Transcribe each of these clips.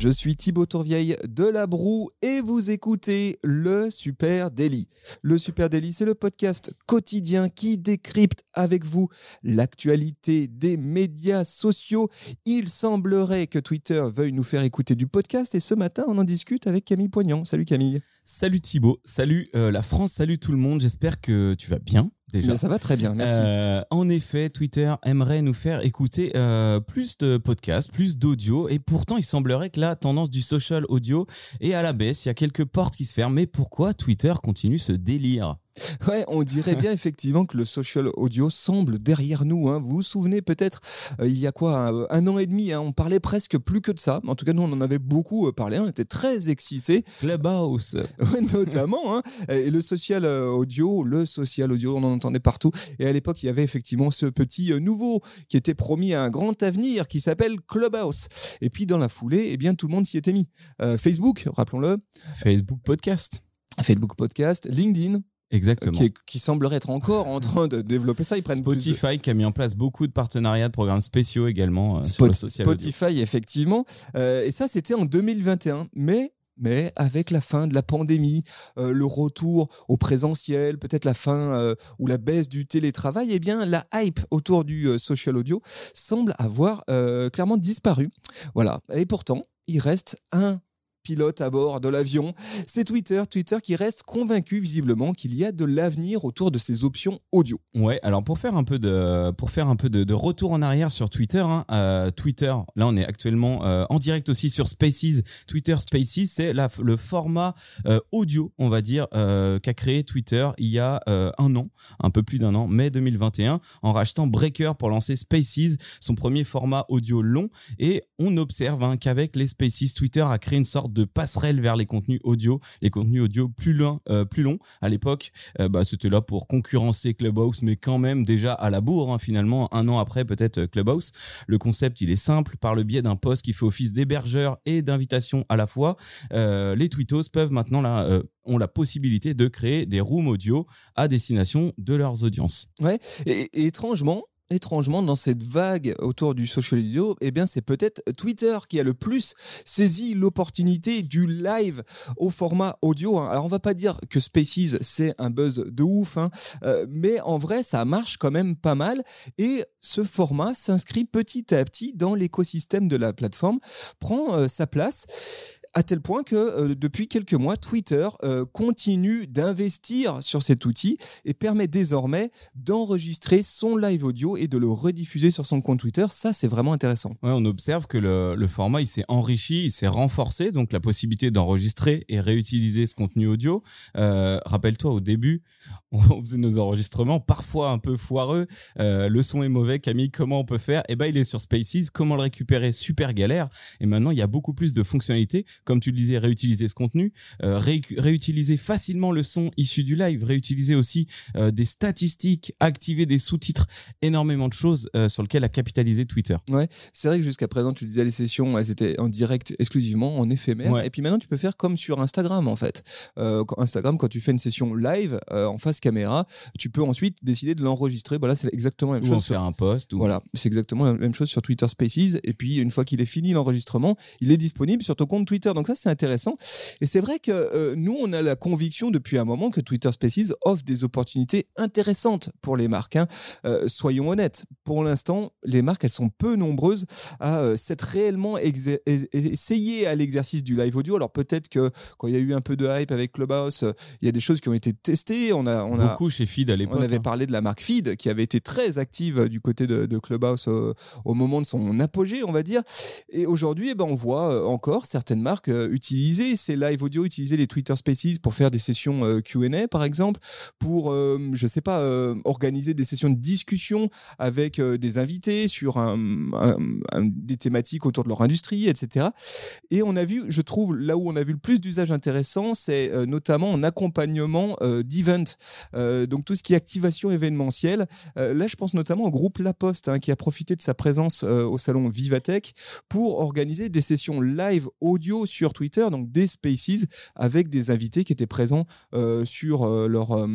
Je suis Thibaut Tourvieille de La Broue et vous écoutez le Super Daily. Le Super Daily, c'est le podcast quotidien qui décrypte avec vous l'actualité des médias sociaux. Il semblerait que Twitter veuille nous faire écouter du podcast et ce matin, on en discute avec Camille Poignant. Salut Camille. Salut Thibaut, salut euh, la France, salut tout le monde. J'espère que tu vas bien. Déjà. Mais ça va très bien, merci. Euh, en effet, Twitter aimerait nous faire écouter euh, plus de podcasts, plus d'audio, et pourtant il semblerait que la tendance du social audio est à la baisse. Il y a quelques portes qui se ferment, mais pourquoi Twitter continue ce délire? Ouais, on dirait bien effectivement que le social audio semble derrière nous. Hein. Vous vous souvenez peut-être, euh, il y a quoi, un, un an et demi, hein, on parlait presque plus que de ça. En tout cas, nous, on en avait beaucoup euh, parlé, on était très excités. Clubhouse. Ouais, notamment. Hein. Et le social euh, audio, le social audio, on en entendait partout. Et à l'époque, il y avait effectivement ce petit euh, nouveau qui était promis à un grand avenir qui s'appelle Clubhouse. Et puis dans la foulée, eh bien, tout le monde s'y était mis. Euh, Facebook, rappelons-le, Facebook Podcast. Facebook Podcast, LinkedIn, Exactement. qui, est- qui semblerait être encore en train de développer ça. Ils prennent plus de- Spotify qui a mis en place beaucoup de partenariats, de programmes spéciaux également euh, sur le social audio. Spotify, effectivement. Euh, et ça, c'était en 2021. Mais, mais avec la fin de la pandémie, euh, le retour au présentiel, peut-être la fin euh, ou la baisse du télétravail, eh bien, la hype autour du euh, social audio semble avoir clairement disparu. Voilà. Et pourtant, il reste un pilote à bord de l'avion. C'est Twitter, Twitter qui reste convaincu visiblement qu'il y a de l'avenir autour de ces options audio. Ouais, alors pour faire un peu de, pour faire un peu de, retour en arrière sur Twitter, hein, euh, Twitter, là on est actuellement euh, en direct aussi sur Spaces. Twitter Spaces, c'est le format euh, audio, on va dire, qu'a créé Twitter il y a un an, un peu plus d'un an, mai 2021, en rachetant Breaker pour lancer Spaces, son premier format audio long. Et on observe hein, qu'avec les Spaces, Twitter a créé une sorte de passerelle vers les contenus audio, les contenus audio plus longs. euh, plus longs. À l'époque, euh, bah, c'était là pour concurrencer Clubhouse, mais quand même déjà à la bourre, hein, finalement, un an après peut-être euh, Clubhouse. Le concept, il est simple, par le biais d'un poste qui fait office d'hébergeur et d'invitation à la fois, les tweetos peuvent maintenant là, ont la possibilité de créer des rooms audio à destination de leurs audiences. Et, et étrangement, étrangement, dans cette vague autour du social audio, eh bien, c'est peut-être Twitter qui a le plus saisi l'opportunité du live au format audio. hein. Alors, on va pas dire que Spaces, c'est un buzz de ouf, hein, euh, mais en vrai, ça marche quand même pas mal. Et ce format s'inscrit petit à petit dans l'écosystème de la plateforme, prend euh, sa place à tel point que euh, depuis quelques mois, Twitter euh, continue d'investir sur cet outil et permet désormais d'enregistrer son live audio et de le rediffuser sur son compte Twitter. Ça, c'est vraiment intéressant. On observe que le, le format il s'est enrichi, il s'est renforcé, donc la possibilité d'enregistrer et réutiliser ce contenu audio. Euh, Rappelle-toi au début, on faisait nos enregistrements parfois un peu foireux. Euh, le son est mauvais, Camille, comment on peut faire? Eh ben, il est sur Spaces. Comment le récupérer? Super galère. Et maintenant, il y a beaucoup plus de fonctionnalités, comme tu le disais, réutiliser ce contenu, euh, ré- réutiliser facilement le son issu du live, réutiliser aussi euh, des statistiques, activer des sous-titres, énormément de choses sur lesquelles a capitalisé Twitter. C'est vrai que jusqu'à présent, tu disais les sessions, elles étaient en direct exclusivement, en éphémère. Ouais. Et puis maintenant, tu peux faire comme sur Instagram, en fait. Instagram, quand tu fais une session live en face caméra, tu peux ensuite décider de l'enregistrer. Voilà, c'est exactement la même Ou en chose. sur- faire un post. Ou... Voilà, c'est exactement la même chose sur Twitter Spaces. Et puis, une fois qu'il est fini l'enregistrement, il est disponible sur ton compte Twitter. Donc ça, c'est intéressant. Et c'est vrai que euh, nous, on a la conviction depuis un moment que Twitter Spaces offre des opportunités intéressantes pour les marques. hein. Euh, soyons honnêtes, pour l'instant, les marques, elles sont peu nombreuses à euh, s'être réellement essayées à l'exercice du live audio. Alors peut-être que quand il y a eu un peu de hype avec Clubhouse, il y a des choses qui ont été testées. On a, on a, Beaucoup chez Feed à l'époque. on avait hein. parlé de la marque Feed qui avait été très active du côté de, de Clubhouse au, au moment de son apogée, on va dire. Et aujourd'hui, eh ben, on voit euh, encore certaines marques euh, utiliser ces live audio, utiliser les Twitter Spaces pour faire des sessions euh, Q&A par exemple, pour, euh, je sais pas, euh, organiser des sessions de discussion avec euh, des invités sur un, un- un- des thématiques autour de leur industrie, etc. Et on a vu, je trouve, là où on a vu le plus d'usages intéressants, c'est euh, notamment en accompagnement euh, d'events. Euh, donc tout ce qui est activation événementielle. Euh, là, je pense notamment au groupe La Poste hein, qui a profité de sa présence euh, au salon Vivatech pour organiser des sessions live audio sur Twitter, donc des Spaces avec des invités qui étaient présents sur leur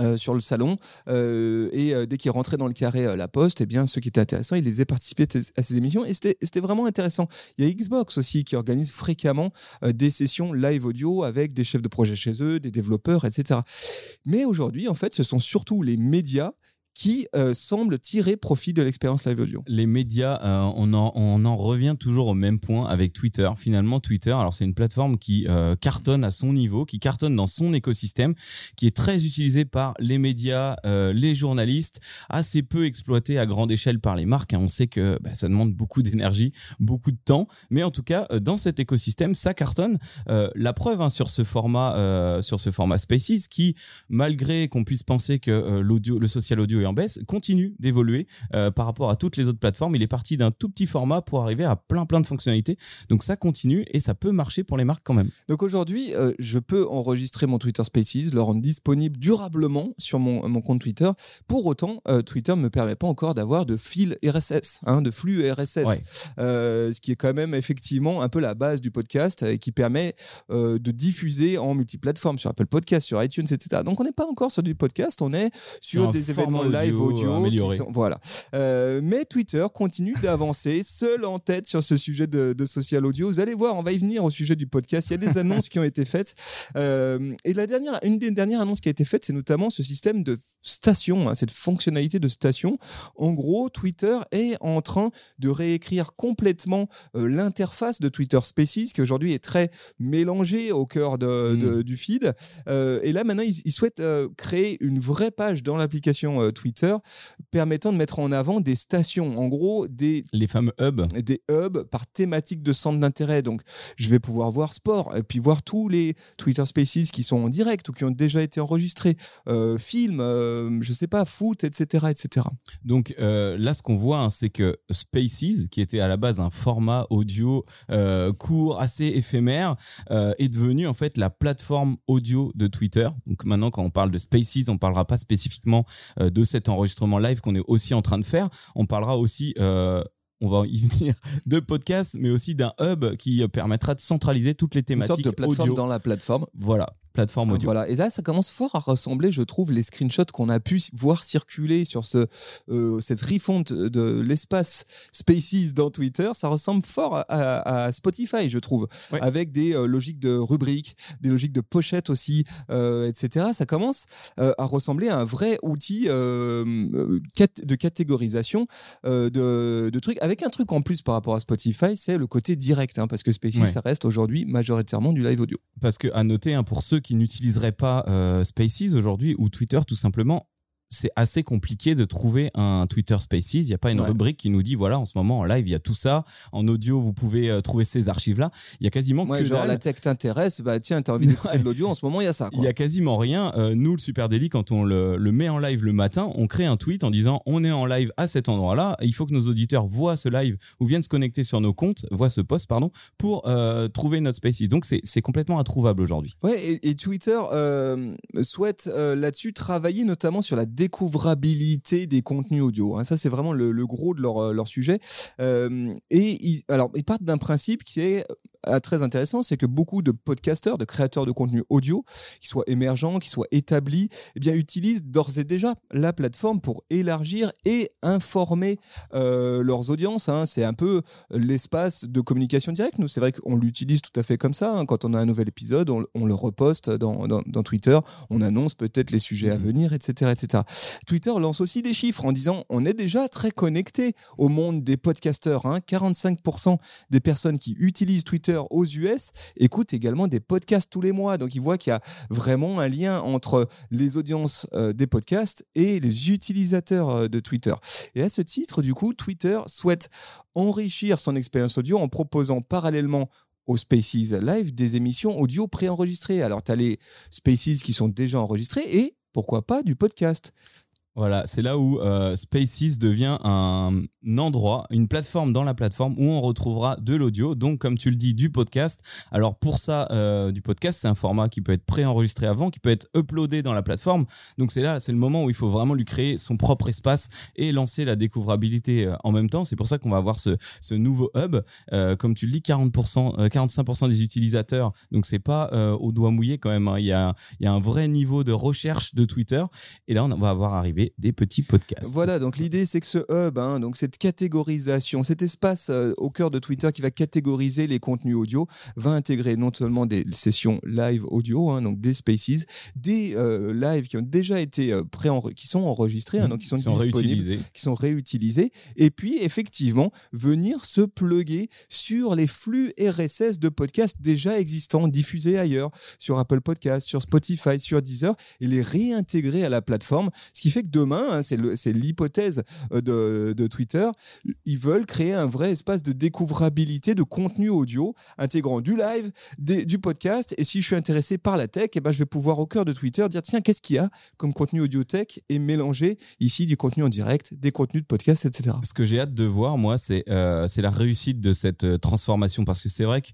euh, sur le salon euh, et euh, dès qu'ils rentraient dans le carré la poste et bien ceux qui étaient intéressants ils les faisaient participer à ces émissions et c'était vraiment intéressant. Il y a Xbox aussi qui organise fréquemment des sessions live audio avec des chefs de projet chez eux des développeurs etc mais aujourd'hui en fait ce sont surtout les médias qui euh, semblent tirer profit de l'expérience live audio Les médias, euh, on, en, revient toujours au même point avec Twitter. Finalement, Twitter, alors c'est une plateforme qui euh, cartonne à son niveau, qui cartonne dans son écosystème, qui est très utilisée par les médias, euh, les journalistes, assez peu exploitée à grande échelle par les marques. hein. On sait que bah, ça demande beaucoup d'énergie, beaucoup de temps, mais en tout cas, dans cet écosystème, ça cartonne. La preuve hein, sur ce format, sur ce format Spaces, qui malgré qu'on puisse penser que l'audio, le social audio en baisse, continue d'évoluer euh, par rapport à toutes les autres plateformes. Il est parti d'un tout petit format pour arriver à plein plein de fonctionnalités. Donc ça continue et ça peut marcher pour les marques quand même. Donc aujourd'hui, euh, je peux enregistrer mon Twitter Spaces, le rendre disponible durablement sur mon, mon compte Twitter. Pour autant, euh, Twitter ne me permet pas encore d'avoir de fil RSS, hein, de flux RSS, Ouais. Ce qui est quand même effectivement un peu la base du podcast et qui permet de diffuser en multiplateforme sur Apple Podcast, sur iTunes, etc. Donc on n'est pas encore sur du podcast, on est sur un des événements live audio amélioré. sont- voilà. Euh, mais Twitter continue d'avancer seul en tête sur ce sujet de, de social audio. Vous allez voir, on va y venir au sujet du podcast. Il y a des annonces qui ont été faites. Euh, et la dernière, une des dernières annonces qui a été faite, c'est notamment ce système de station, hein, cette fonctionnalité de station. En gros, Twitter est en train de réécrire complètement euh, l'interface de Twitter Spaces, qui aujourd'hui est très mélangée au cœur de- de- du feed. Et là, maintenant, ils, ils souhaitent créer une vraie page dans l'application euh, Twitter permettant de mettre en avant des stations. En gros, des Les fameux hubs. des hubs par thématique de centre d'intérêt. Donc, je vais pouvoir voir sport et puis voir tous les Twitter Spaces qui sont en direct ou qui ont déjà été enregistrés, euh, films, euh, je sais pas, foot, etc., etc. Donc euh, là, ce qu'on voit, hein, c'est que Spaces, qui était à la base un format audio euh, court, assez éphémère, est devenu en fait la plateforme audio de Twitter. Donc maintenant, quand on parle de Spaces, on parlera pas spécifiquement de cet enregistrement live qu'on est aussi en train de faire. On parlera aussi euh, on va y venir, de podcast, mais aussi d'un hub qui permettra de centraliser toutes les Une thématiques sorte de plateforme audio. dans la plateforme. Voilà, plateforme audio. Voilà. Et là, ça commence fort à ressembler, je trouve, les screenshots qu'on a pu voir circuler sur ce, euh, cette refonte de l'espace Spaces dans Twitter. Ça ressemble fort à, à- à Spotify, je trouve, Ouais. avec des euh, logiques de rubriques, des logiques de pochettes aussi, euh, etc. Ça commence à ressembler à un vrai outil de catégorisation de, de trucs, avec un truc en plus par rapport à Spotify, c'est le côté direct, hein, parce que Spaces, Ouais. ça reste aujourd'hui majoritairement du live audio. Parce que à noter, hein, pour ceux qui n'utiliseraient pas euh, Spaces aujourd'hui ou Twitter tout simplement, c'est assez compliqué de trouver un Twitter Spaces. Il n'y a pas une Ouais. rubrique qui nous dit voilà, en ce moment en live il y a tout ça. En audio vous pouvez euh, trouver ces archives là. Il y a quasiment Ouais, que genre dalle. la tech t'intéresse, bah tiens, t'as envie d'écouter de l'audio, en ce moment il y a ça. Il y a quasiment rien. Euh, nous, le Super Daily, quand on le, le met en live le matin, on crée un tweet en disant on est en live à cet endroit-là. Il faut que nos auditeurs voient ce live ou viennent se connecter sur nos comptes, voient ce post, pardon, pour euh, trouver notre Spaces. Donc c'est c'est complètement introuvable aujourd'hui. Ouais, et, et Twitter souhaite là-dessus travailler notamment sur la découvrabilité des contenus audio. hein. Ça, c'est vraiment le, gros de leur, euh, leur sujet. Euh, et ils, alors, ils partent d'un principe qui est très intéressant, c'est que beaucoup de podcasteurs, de créateurs de contenu audio, qui soient émergents, qui soient établis, eh bien, utilisent d'ores et déjà la plateforme pour élargir et informer euh, leurs audiences. hein. C'est un peu l'espace de communication directe. Nous, c'est vrai qu'on l'utilise tout à fait comme ça. hein. Quand on a un nouvel épisode, on, on le reposte dans, dans- dans Twitter, on annonce peut-être les sujets à venir, etc., etc. Twitter lance aussi des chiffres en disant on est déjà très connecté au monde des podcasteurs. hein. 45% des personnes qui utilisent Twitter aux US écoutent également des podcasts tous les mois. Donc ils voient qu'il y a vraiment un lien entre les audiences euh, des podcasts et les utilisateurs euh, de Twitter. Et à ce titre, du coup, Twitter souhaite enrichir son expérience audio en proposant parallèlement aux Spaces Live des émissions audio préenregistrées. Alors, tu as les Spaces qui sont déjà enregistrés et pourquoi pas du podcast. Voilà, c'est là où euh, Spaces devient un endroit, une plateforme dans la plateforme où on retrouvera de l'audio, donc comme tu le dis, du podcast. Alors pour ça, euh, du podcast, c'est un format qui peut être préenregistré avant, qui peut être uploadé dans la plateforme. Donc c'est là, c'est le moment où il faut vraiment lui créer son propre espace et lancer la découvrabilité euh, en même temps. C'est pour ça qu'on va avoir ce, nouveau hub. Comme tu le dis, 40%, euh, 45% des utilisateurs. Donc c'est pas au doigt mouillé quand même. hein. Il, y a, il y a un vrai niveau de recherche de Twitter. Et là, on va avoir arrivé des petits podcasts. Voilà, donc l'idée c'est que ce hub, hein, donc cette catégorisation, cet espace euh, au cœur de Twitter qui va catégoriser les contenus audio, va intégrer non seulement des sessions live audio, hein, donc des spaces, des euh, lives qui ont déjà été euh, pré qui sont enregistrés, hein, donc qui sont, disponibles, réutilisés. qui sont réutilisés, et puis effectivement venir se pluguer sur les flux RSS de podcasts déjà existants, diffusés ailleurs, sur Apple Podcasts, sur Spotify, sur Deezer, et les réintégrer à la plateforme. Ce qui fait que demain, hein, c'est l'hypothèse euh, de, Twitter, ils veulent créer un vrai espace de découvrabilité de contenu audio, intégrant du live, du podcast, et si je suis intéressé par la tech, eh ben, je vais pouvoir au cœur de Twitter dire, tiens, qu'est-ce qu'il y a comme contenu audio tech, et mélanger ici du contenu en direct, des contenus de podcast, etc. Ce que j'ai hâte de voir, moi, c'est euh, la réussite de cette euh, transformation parce que c'est vrai que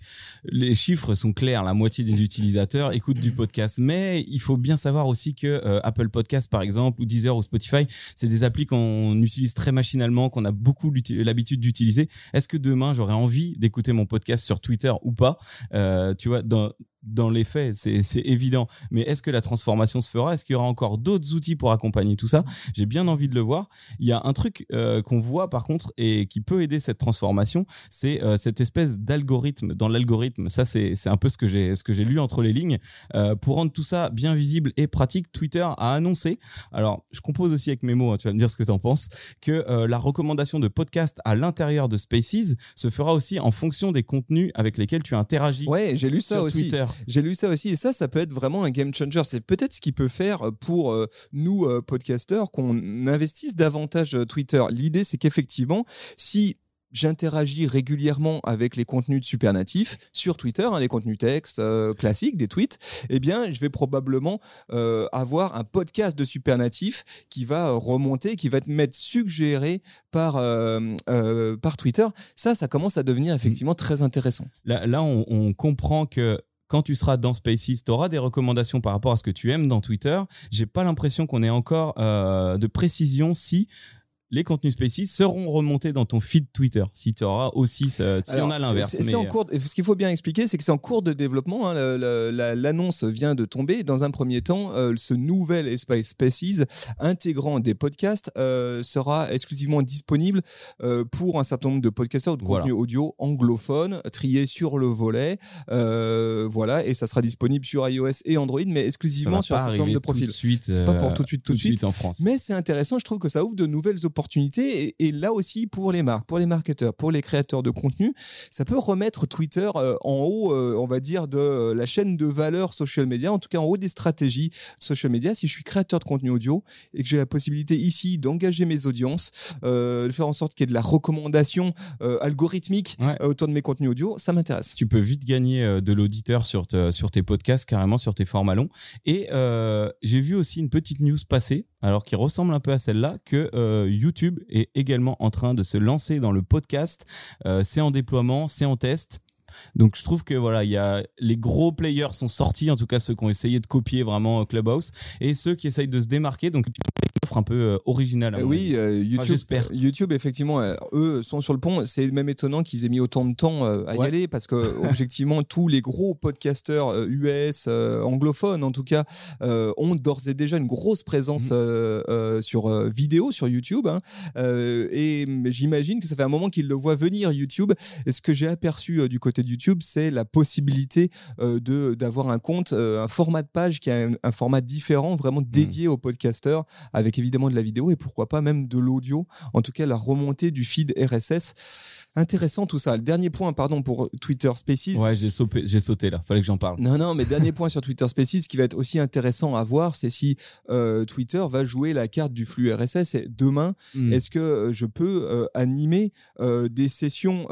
les chiffres sont clairs. La moitié des utilisateurs écoutent du podcast, mais il faut bien savoir aussi que Apple Podcast, par exemple, ou Deezer ou Spotify, c'est des applis qu'on utilise très machinalement, qu'on a beaucoup l'habitude d'utiliser. Est-ce que demain j'aurais envie d'écouter mon podcast sur Twitter ou pas? Euh, Tu vois, dans dans les faits, c'est évident. Mais est-ce que la transformation se fera? Est-ce qu'il y aura encore d'autres outils pour accompagner tout ça? J'ai bien envie de le voir. Il y a un truc euh, qu'on voit par contre et qui peut aider cette transformation, c'est euh, cette espèce d'algorithme. Dans l'algorithme, ça c'est un peu ce que j'ai ce que j'ai lu entre les lignes. Euh, pour rendre tout ça bien visible et pratique, Twitter a annoncé. Alors, je compose aussi avec mes mots. hein, tu vas me dire ce que tu en penses. Que la recommandation de podcast à l'intérieur de Spaces se fera aussi en fonction des contenus avec lesquels tu interagis Ouais, j'ai lu ça sur aussi. Twitter. J'ai lu ça aussi et ça, ça peut être vraiment un game changer. C'est peut-être ce qui peut faire pour euh, nous euh, podcasteurs qu'on investisse davantage euh, Twitter. L'idée, c'est qu'effectivement, si j'interagis régulièrement avec les contenus de Supernatif sur Twitter, hein, les contenus textes euh, classiques, des tweets, eh bien, je vais probablement euh, avoir un podcast de Supernatif qui va euh, remonter, qui va m'être suggéré par, euh, euh, par Twitter. Ça, ça commence à devenir effectivement très intéressant. Là, là on, on comprend que quand tu seras dans Spaces, tu auras des recommandations par rapport à ce que tu aimes dans Twitter. J'ai pas l'impression qu'on ait encore euh, de précision si les contenus Spaces seront remontés dans ton feed Twitter. Si tu auras aussi, ce- si on a l'inverse. c'est- mais- euh, en cours de- ce qu'il faut bien expliquer, c'est que c'est en cours de développement. hein, la- L'annonce vient de tomber. Dans un premier temps, euh, ce nouvel espace Spaces intégrant des podcasts euh, sera exclusivement disponible euh, pour un certain nombre de podcasteurs ou de Voilà. contenu audio anglophone, triés sur le volet. Euh, voilà, et ça sera disponible sur iOS et Android, mais exclusivement sur un certain nombre de tout profils. de suite. C'est pas pour euh, tout de suite, tout de suite. en France. Mais c'est intéressant, je trouve que ça ouvre de nouvelles opportunités et, et là aussi pour les marques, pour les marketeurs, pour les créateurs de contenu, ça peut remettre Twitter euh, en haut, euh, on va dire, de euh, la chaîne de valeur social media, en tout cas en haut des stratégies social media. Si je suis créateur de contenu audio et que j'ai la possibilité ici d'engager mes audiences, euh, de faire en sorte qu'il y ait de la recommandation euh, algorithmique Ouais. autour de mes contenus audio, ça m'intéresse. tu peux vite gagner de l'auditeur sur, te- sur tes podcasts, carrément sur tes formats longs. Et euh, j'ai vu aussi une petite news passer, alors qui ressemble un peu à celle-là, que euh, YouTube est également en train de se lancer dans le podcast. Euh, c'est en déploiement, c'est en test. Donc je trouve que voilà, il y a les gros players sont sortis, en tout cas ceux qui ont essayé de copier vraiment euh, Clubhouse, et ceux qui essayent de se démarquer. Donc un peu euh, originale. à Euh, oui, euh, YouTube. YouTube, effectivement, eux sont sur le pont. C'est même étonnant qu'ils aient mis autant de temps à y aller parce que, objectivement, tous les gros podcasteurs US, anglophones en tout cas, ont d'ores et déjà une grosse présence euh, sur vidéo sur YouTube. hein. Et mm, j'imagine que ça fait un moment qu'ils le voient venir YouTube. Et ce que j'ai aperçu du côté de YouTube, c'est la possibilité de d'avoir un compte, un format de page qui a un, un format différent, vraiment dédié aux podcasteurs, avec évidemment de la vidéo et pourquoi pas même de l'audio. En tout cas, la remontée du feed RSS. Intéressant tout ça. Le dernier point, pardon, pour Twitter Spaces. Ouais, j'ai sauté, j'ai sauté là. Fallait que j'en parle. Non, non, mais dernier point sur Twitter Spaces, ce qui va être aussi intéressant à voir, c'est si euh, Twitter va jouer la carte du flux RSS. Et demain, Hmm. est-ce que euh, je peux euh, animer euh, des sessions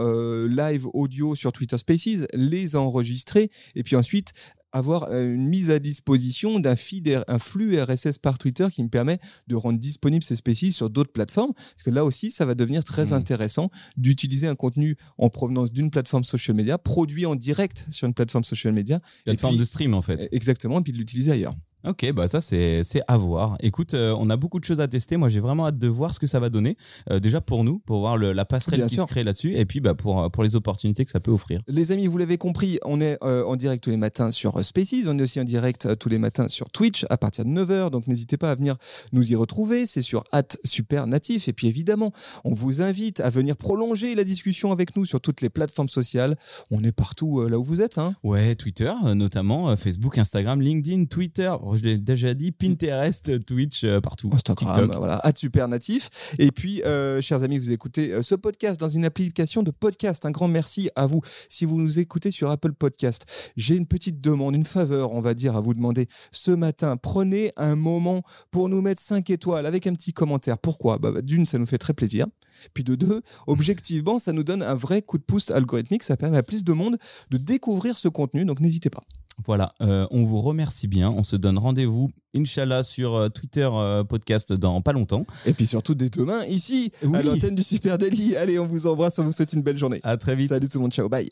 live audio sur Twitter Spaces, les enregistrer et puis ensuite avoir euh, une mise à disposition d'un feed, R- un flux RSS par Twitter qui me permet de rendre disponible ces species sur d'autres plateformes. Parce que là aussi, ça va devenir très Mhm. intéressant d'utiliser un contenu en provenance d'une plateforme social media, produit en direct sur une plateforme social media. Plateforme puis- de stream en fait. Exactement, et puis de l'utiliser ailleurs. Ok, bah ça c'est à voir. Écoute, euh, on a beaucoup de choses à tester. Moi, j'ai vraiment hâte de voir ce que ça va donner. Euh, déjà pour nous, pour voir le- la passerelle Bien qui sûr. se crée là-dessus, et puis bah pour pour les opportunités que ça peut offrir. Les amis, vous l'avez compris, on est euh, en direct tous les matins sur Spaces, on est aussi en direct tous les matins sur Twitch à partir de 9h, donc n'hésitez pas à venir nous y retrouver, c'est sur @supernatif et puis évidemment, on vous invite à venir prolonger la discussion avec nous sur toutes les plateformes sociales. On est partout là où vous êtes hein. Ouais, Twitter notamment, Facebook, Instagram, LinkedIn, Twitter. oh, je l'ai déjà dit, Pinterest, Twitch, euh, partout. Instagram, TikTok. voilà, @supernatif. Et puis, euh, chers amis, vous écoutez euh, ce podcast dans une application de podcast. Un grand merci à vous. Si vous nous écoutez sur Apple Podcast, j'ai une petite demande, une faveur, on va dire, à vous demander. Ce matin, prenez un moment pour nous mettre 5 étoiles avec un petit commentaire. Pourquoi? Bah, bah, D'une, ça nous fait très plaisir. Puis de deux, objectivement, ça nous donne un vrai coup de pouce algorithmique. Ça permet à plus de monde de découvrir ce contenu. Donc n'hésitez pas. Voilà, euh, on vous remercie bien. On se donne rendez-vous, Inch'Allah, sur euh, Twitter euh, podcast dans pas longtemps. Et puis surtout, dès demain, ici, à Oui. l'antenne du Super Daily. Allez, on vous embrasse, on vous souhaite une belle journée. À très vite. Salut tout le monde, ciao, bye.